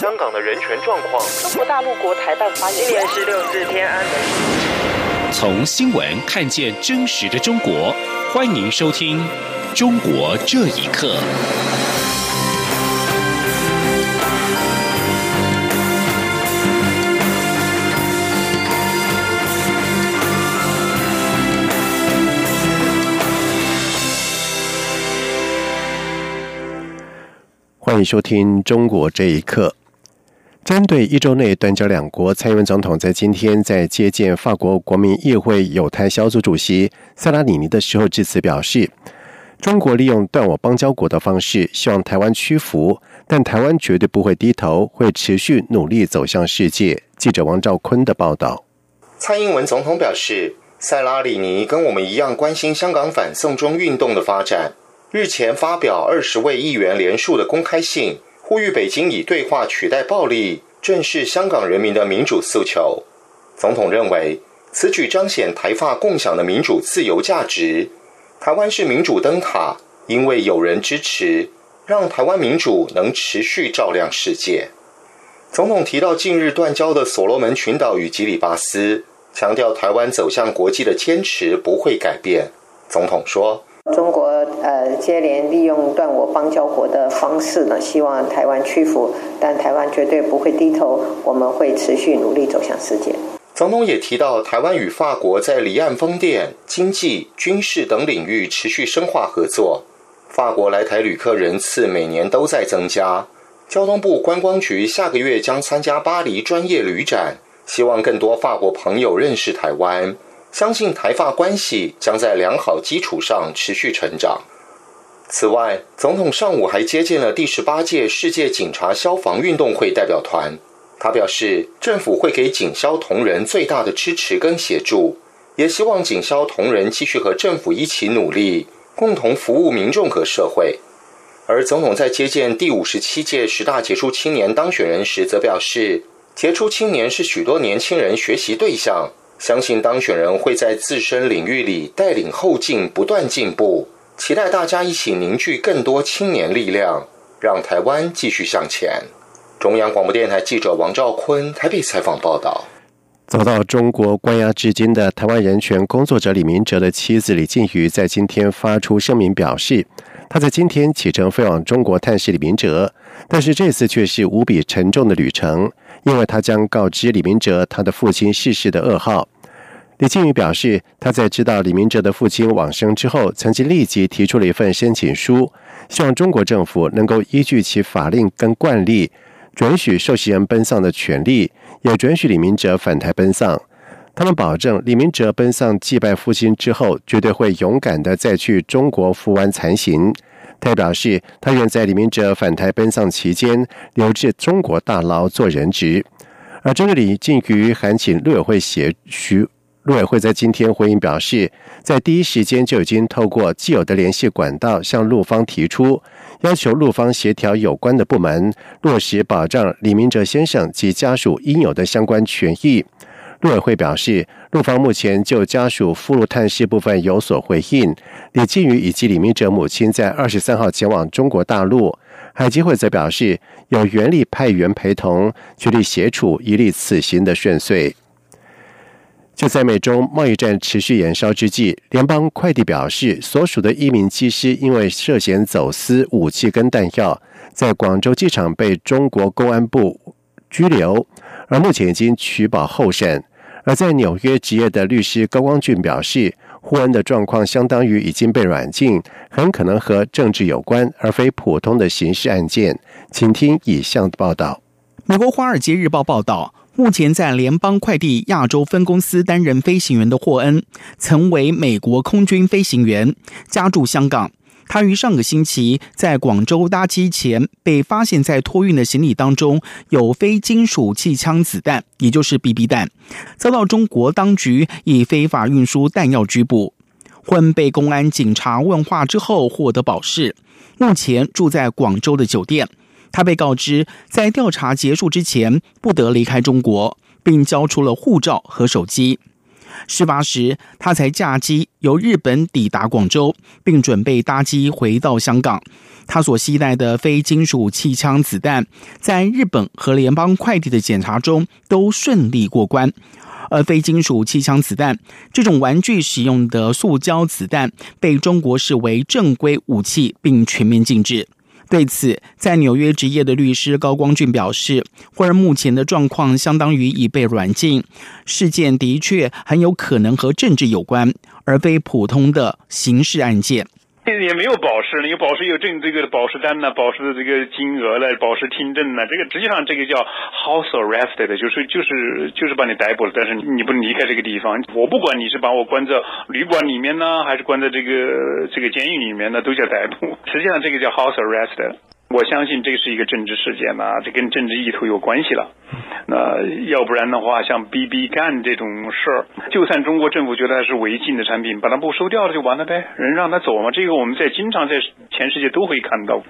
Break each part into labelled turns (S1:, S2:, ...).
S1: 香港的人权状况。
S2: 中国大陆国台办发言
S1: 今年是六四天安门。
S3: 从新闻看见真实的中国，欢迎收听《中国这一刻》。
S4: 欢迎收听《中国这一刻》。针对一周内断交两国，蔡英文总统在今天在接见法国国民议会友台小组主席塞拉里尼的时候致辞表示：“中国利用断我邦交国的方式，希望台湾屈服，但台湾绝对不会低头，会持续努力走向世界。”记者王兆坤的报道。
S5: 蔡英文总统表示，塞拉里尼跟我们一样关心香港反送中运动的发展。日前发表二十位议员联署的公开信，呼吁北京以对话取代暴力，正视香港人民的民主诉求。总统认为，此举彰显台发共享的民主自由价值。台湾是民主灯塔，因为有人支持，让台湾民主能持续照亮世界。总统提到近日断交的所罗门群岛与吉里巴斯，强调台湾走向国际的坚持不会改变。总统说。
S6: 中国呃接连利用断我邦交国的方式呢，希望台湾屈服，但台湾绝对不会低头，我们会持续努力走向世界。
S5: 总统也提到，台湾与法国在离岸风电、经济、军事等领域持续深化合作。法国来台旅客人次每年都在增加。交通部观光局下个月将参加巴黎专业旅展，希望更多法国朋友认识台湾。相信台法关系将在良好基础上持续成长。此外，总统上午还接见了第十八届世界警察消防运动会代表团。他表示，政府会给警消同仁最大的支持跟协助，也希望警消同仁继续和政府一起努力，共同服务民众和社会。而总统在接见第五十七届十大杰出青年当选人时，则表示，杰出青年是许多年轻人学习对象。相信当选人会在自身领域里带领后进，不断进步。期待大家一起凝聚更多青年力量，让台湾继续向前。中央广播电台记者王兆坤台北采访报道。
S4: 遭到中国关押至今的台湾人权工作者李明哲的妻子李静瑜，在今天发出声明表示，他在今天启程飞往中国探视李明哲，但是这次却是无比沉重的旅程。因为他将告知李明哲他的父亲逝世的噩耗。李靖宇表示，他在知道李明哲的父亲往生之后，曾经立即提出了一份申请书，希望中国政府能够依据其法令跟惯例，准许受刑人奔丧的权利，也准许李明哲返台奔丧。他们保证，李明哲奔丧祭拜父亲之后，绝对会勇敢的再去中国服完残刑。他表示，他愿在李明哲返台奔丧期间留至中国大牢做人质。而这个李靖于函请陆委会协徐陆委会在今天回应表示，在第一时间就已经透过既有的联系管道向陆方提出，要求陆方协调有关的部门落实保障李明哲先生及家属应有的相关权益。陆委会表示，陆方目前就家属赴陆探视部分有所回应。李靖宇以及李明哲母亲在二十三号前往中国大陆，海基会则表示有原力派员陪同，全力协助一例此行的顺遂。就在美中贸易战持续延烧之际，联邦快递表示，所属的一名机师因为涉嫌走私武器跟弹药，在广州机场被中国公安部拘留，而目前已经取保候审。而在纽约执业的律师高光俊表示，霍恩的状况相当于已经被软禁，很可能和政治有关，而非普通的刑事案件。请听以下的报道。
S7: 美国《华尔街日报》报道，目前在联邦快递亚洲分公司担任飞行员的霍恩，曾为美国空军飞行员，家住香港。他于上个星期在广州搭机前，被发现在托运的行李当中有非金属气枪子弹，也就是 BB 弹，遭到中国当局以非法运输弹药拘捕。混被公安警察问话之后获得保释，目前住在广州的酒店。他被告知在调查结束之前不得离开中国，并交出了护照和手机。事发时，他才驾机由日本抵达广州，并准备搭机回到香港。他所携带的非金属气枪子弹，在日本和联邦快递的检查中都顺利过关。而非金属气枪子弹这种玩具使用的塑胶子弹，被中国视为正规武器，并全面禁止。对此，在纽约执业的律师高光俊表示，霍尔目前的状况相当于已被软禁，事件的确很有可能和政治有关，而非普通的刑事案件。
S8: 也没有保释，因为保释有证这个保释单呢，保释的这个金额了，保释听证呢，这个实际上这个叫 house arrested，就是就是就是把你逮捕了，但是你不能离开这个地方。我不管你是把我关在旅馆里面呢，还是关在这个这个监狱里面呢，都叫逮捕。实际上这个叫 house arrested。我相信这是一个政治事件呐，这跟政治意图有关系了。那要不然的话，像 BB 干这种事儿，就算中国政府觉得它是违禁的产品，把它不收掉了就完了呗，人让他走嘛。这个我们在经常在全世界都会看到。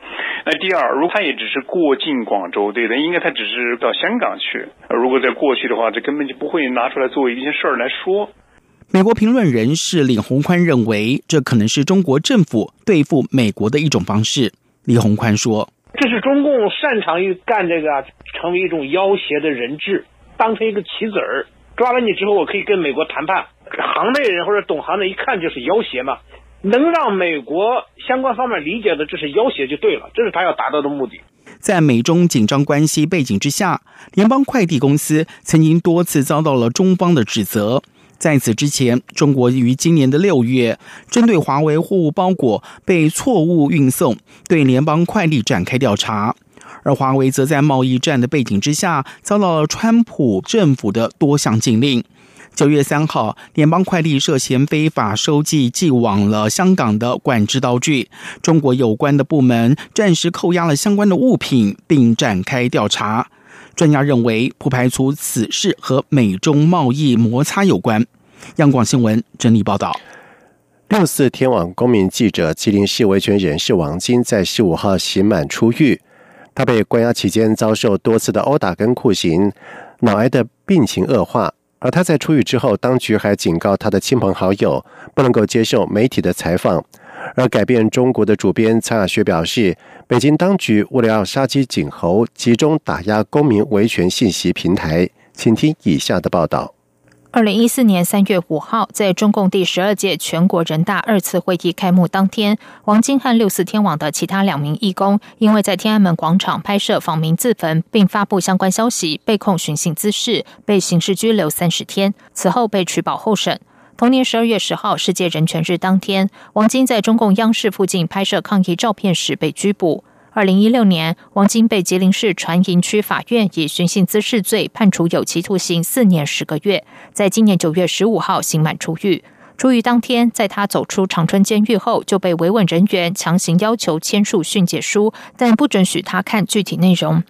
S8: 那第二，如果他也只是过境广州，对的，应该他只是到香港去。如果在过去的话，这根本就不会拿出来作为一件事儿来说。
S7: 美国评论人士李宏宽认为，这可能是中国政府对付美国的一种方式。李鸿宽说：“
S9: 这是中共擅长于干这个，成为一种要挟的人质，当成一个棋子儿。抓了你之后，我可以跟美国谈判。行内人或者懂行的，一看就是要挟嘛，能让美国相关方面理解的这是要挟就对了，这是他要达到的目的。”
S7: 在美中紧张关系背景之下，联邦快递公司曾经多次遭到了中方的指责。在此之前，中国于今年的六月，针对华为货物包裹被错误运送，对联邦快递展开调查。而华为则在贸易战的背景之下，遭到了川普政府的多项禁令。九月三号，联邦快递涉嫌非法收寄寄往了香港的管制刀具，中国有关的部门暂时扣押了相关的物品，并展开调查。专家认为，不排除此事和美中贸易摩擦有关。央广新闻整理报道：
S4: 六四天网公民记者、吉林市维权人士王晶在十五号刑满出狱。他被关押期间遭受多次的殴打跟酷刑，脑癌的病情恶化。而他在出狱之后，当局还警告他的亲朋好友不能够接受媒体的采访。而改变中国的主编蔡雅学表示，北京当局为了要杀鸡儆猴，集中打压公民维权信息平台。请听以下的报道：
S10: 二零一四年三月五号，在中共第十二届全国人大二次会议开幕当天，王金和六四天网的其他两名义工，因为在天安门广场拍摄访民自焚，并发布相关消息，被控寻衅滋事，被刑事拘留三十天，此后被取保候审。同年十二月十号，世界人权日当天，王晶在中共央视附近拍摄抗议照片时被拘捕。二零一六年，王晶被吉林市船营区法院以寻衅滋事罪判处有期徒刑四年十个月。在今年九月十五号刑满出狱。出狱当天，在他走出长春监狱后，就被维稳人员强行要求签署训诫书，但不准许他看具体内容。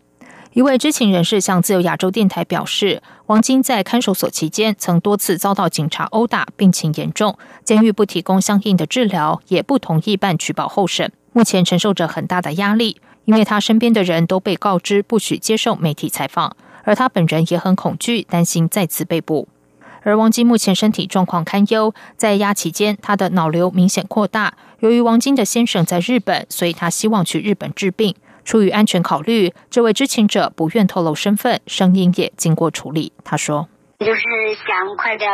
S10: 一位知情人士向自由亚洲电台表示，王晶在看守所期间曾多次遭到警察殴打，病情严重，监狱不提供相应的治疗，也不同意办取保候审，目前承受着很大的压力，因为他身边的人都被告知不许接受媒体采访，而他本人也很恐惧，担心再次被捕。而王晶目前身体状况堪忧，在押期间他的脑瘤明显扩大，由于王晶的先生在日本，所以他希望去日本治病。出于安全考虑，这位知情者不愿透露身份，声音也经过处理。他说：“
S11: 就是想快点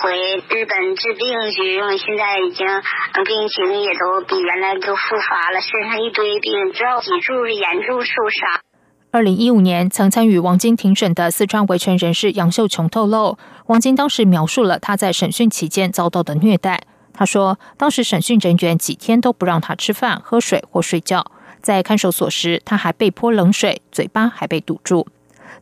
S11: 回日本治病去，因为现在已经病情也都比原来都复发了，身上一堆病，之后脊柱严重受伤。”
S10: 二零一五年，曾参与王晶庭审的四川维权人士杨秀琼透露，王晶当时描述了他在审讯期间遭到的虐待。他说，当时审讯人员几天都不让他吃饭、喝水或睡觉。在看守所时，他还被泼冷水，嘴巴还被堵住。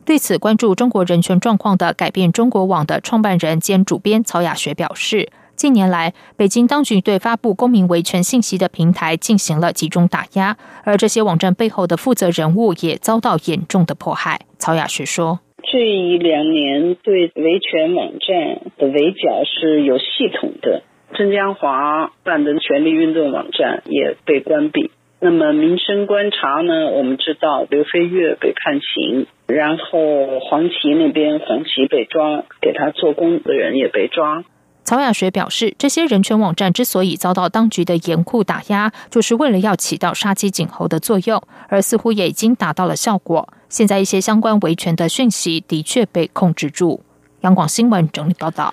S10: 对此，关注中国人权状况的改变中国网的创办人兼主编曹雅学表示，近年来，北京当局对发布公民维权信息的平台进行了集中打压，而这些网站背后的负责人物也遭到严重的迫害。曹雅学说：“
S12: 这一两年对维权网站的围剿是有系统的，曾江华办的权力运动网站也被关闭。”那么民生观察呢，我们知道刘飞跃被判刑，然后黄旗那边黄旗被抓，给他做工的人也被抓。
S10: 曹雅学表示，这些人权网站之所以遭到当局的严酷打压，就是为了要起到杀鸡儆猴的作用，而似乎也已经达到了效果。现在一些相关维权的讯息的确被控制住。央广新闻整理报道。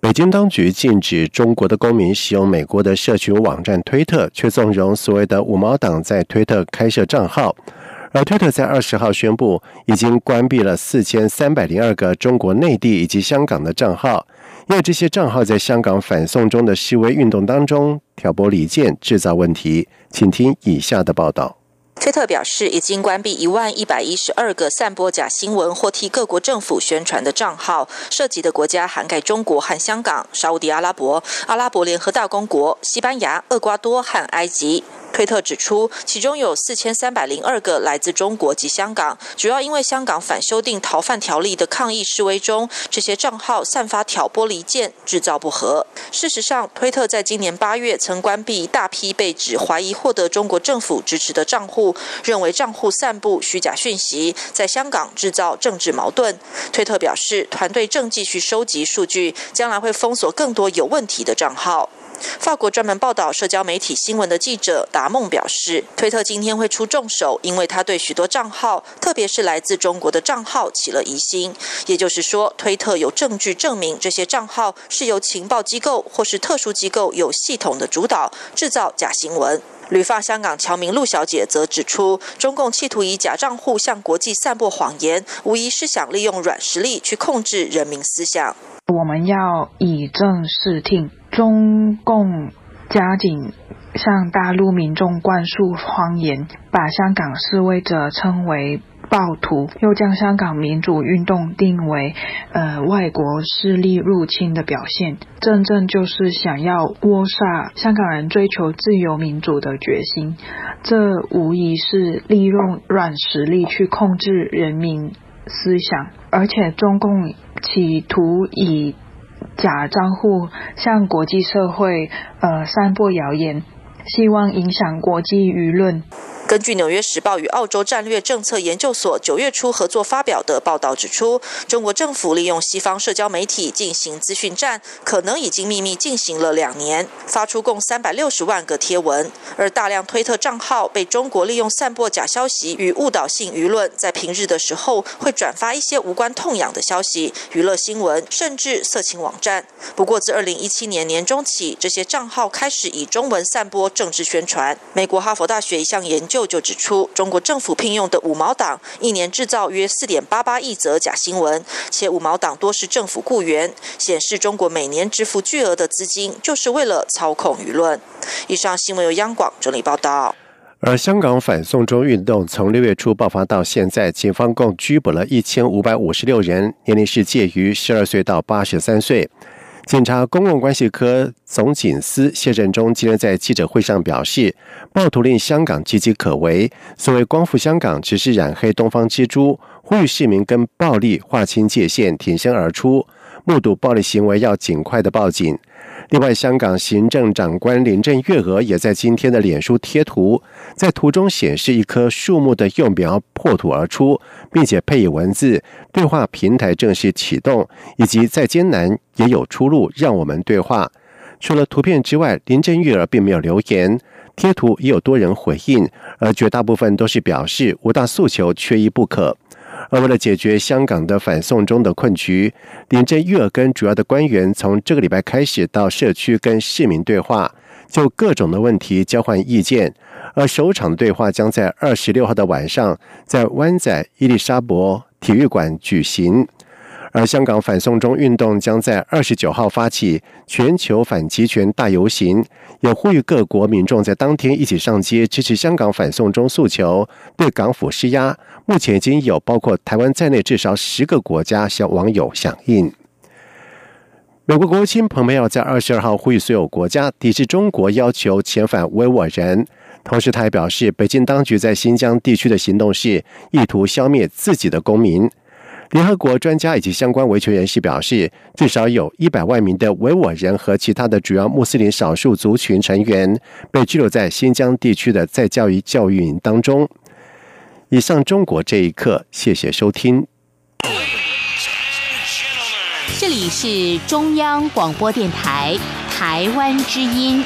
S4: 北京当局禁止中国的公民使用美国的社群网站推特，却纵容所谓的五毛党在推特开设账号。而推特在二十号宣布，已经关闭了四千三百零二个中国内地以及香港的账号，因为这些账号在香港反送中的示威运动当中挑拨离间、制造问题。请听以下的报道。
S13: 推特表示，已经关闭一万一百一十二个散播假新闻或替各国政府宣传的账号，涉及的国家涵盖中国和香港、沙地阿拉伯、阿拉伯联合大公国、西班牙、厄瓜多和埃及。推特指出，其中有四千三百零二个来自中国及香港，主要因为香港反修订逃犯条例的抗议示威中，这些账号散发挑拨离间、制造不和。事实上，推特在今年八月曾关闭大批被指怀疑获得中国政府支持的账户，认为账户散布虚假讯息，在香港制造政治矛盾。推特表示，团队正继续收集数据，将来会封锁更多有问题的账号。法国专门报道社交媒体新闻的记者达梦表示，推特今天会出重手，因为他对许多账号，特别是来自中国的账号起了疑心。也就是说，推特有证据证明这些账号是由情报机构或是特殊机构有系统的主导制造假新闻。旅发香港侨民陆小姐则指出，中共企图以假账户向国际散播谎言，无疑是想利用软实力去控制人民思想。
S14: 我们要以正视听。中共加紧向大陆民众灌输谎言，把香港示威者称为暴徒，又将香港民主运动定为呃外国势力入侵的表现，真正就是想要扼杀香港人追求自由民主的决心。这无疑是利用软实力去控制人民思想，而且中共企图以。假账户向国际社会呃散播谣言，希望影响国际舆论。
S13: 根据《纽约时报》与澳洲战略政策研究所九月初合作发表的报道指出，中国政府利用西方社交媒体进行资讯战，可能已经秘密进行了两年，发出共三百六十万个贴文。而大量推特账号被中国利用散播假消息与误导性舆论，在平日的时候会转发一些无关痛痒的消息、娱乐新闻，甚至色情网站。不过，自二零一七年年中起，这些账号开始以中文散播政治宣传。美国哈佛大学一项研究。就指出，中国政府聘用的五毛党一年制造约四点八八亿则假新闻，且五毛党多是政府雇员，显示中国每年支付巨额的资金，就是为了操控舆论。以上新闻由央广整理报道。
S4: 而香港反送中运动从六月初爆发到现在，警方共拘捕了一千五百五十六人，年龄是介于十二岁到八十三岁。警察公共关系科总警司谢振中今天在记者会上表示，暴徒令香港岌岌可危，所谓光复香港只是染黑东方之珠，呼吁市民跟暴力划清界限，挺身而出，目睹暴力行为要尽快的报警。另外，香港行政长官林郑月娥也在今天的脸书贴图，在图中显示一棵树木的幼苗破土而出，并且配以文字：“对话平台正式启动，以及再艰难也有出路，让我们对话。”除了图片之外，林郑月娥并没有留言。贴图也有多人回应，而绝大部分都是表示五大诉求缺一不可。而为了解决香港的反送中的困局，林郑月娥跟主要的官员从这个礼拜开始到社区跟市民对话，就各种的问题交换意见。而首场对话将在二十六号的晚上在湾仔伊丽莎伯体育馆举行。而香港反送中运动将在二十九号发起全球反集权大游行，也呼吁各国民众在当天一起上街支持香港反送中诉求，对港府施压。目前已经有包括台湾在内至少十个国家向网友响应。美国国务卿蓬佩奥在二十二号呼吁所有国家抵制中国要求遣返维吾尔人，同时他还表示，北京当局在新疆地区的行动是意图消灭自己的公民。联合国专家以及相关维权人士表示，至少有一百万名的维吾尔人和其他的主要穆斯林少数族群成员被拘留在新疆地区的在教育教育营当中。以上，中国这一刻，谢谢收听。
S15: 这里是中央广播电台台湾之音。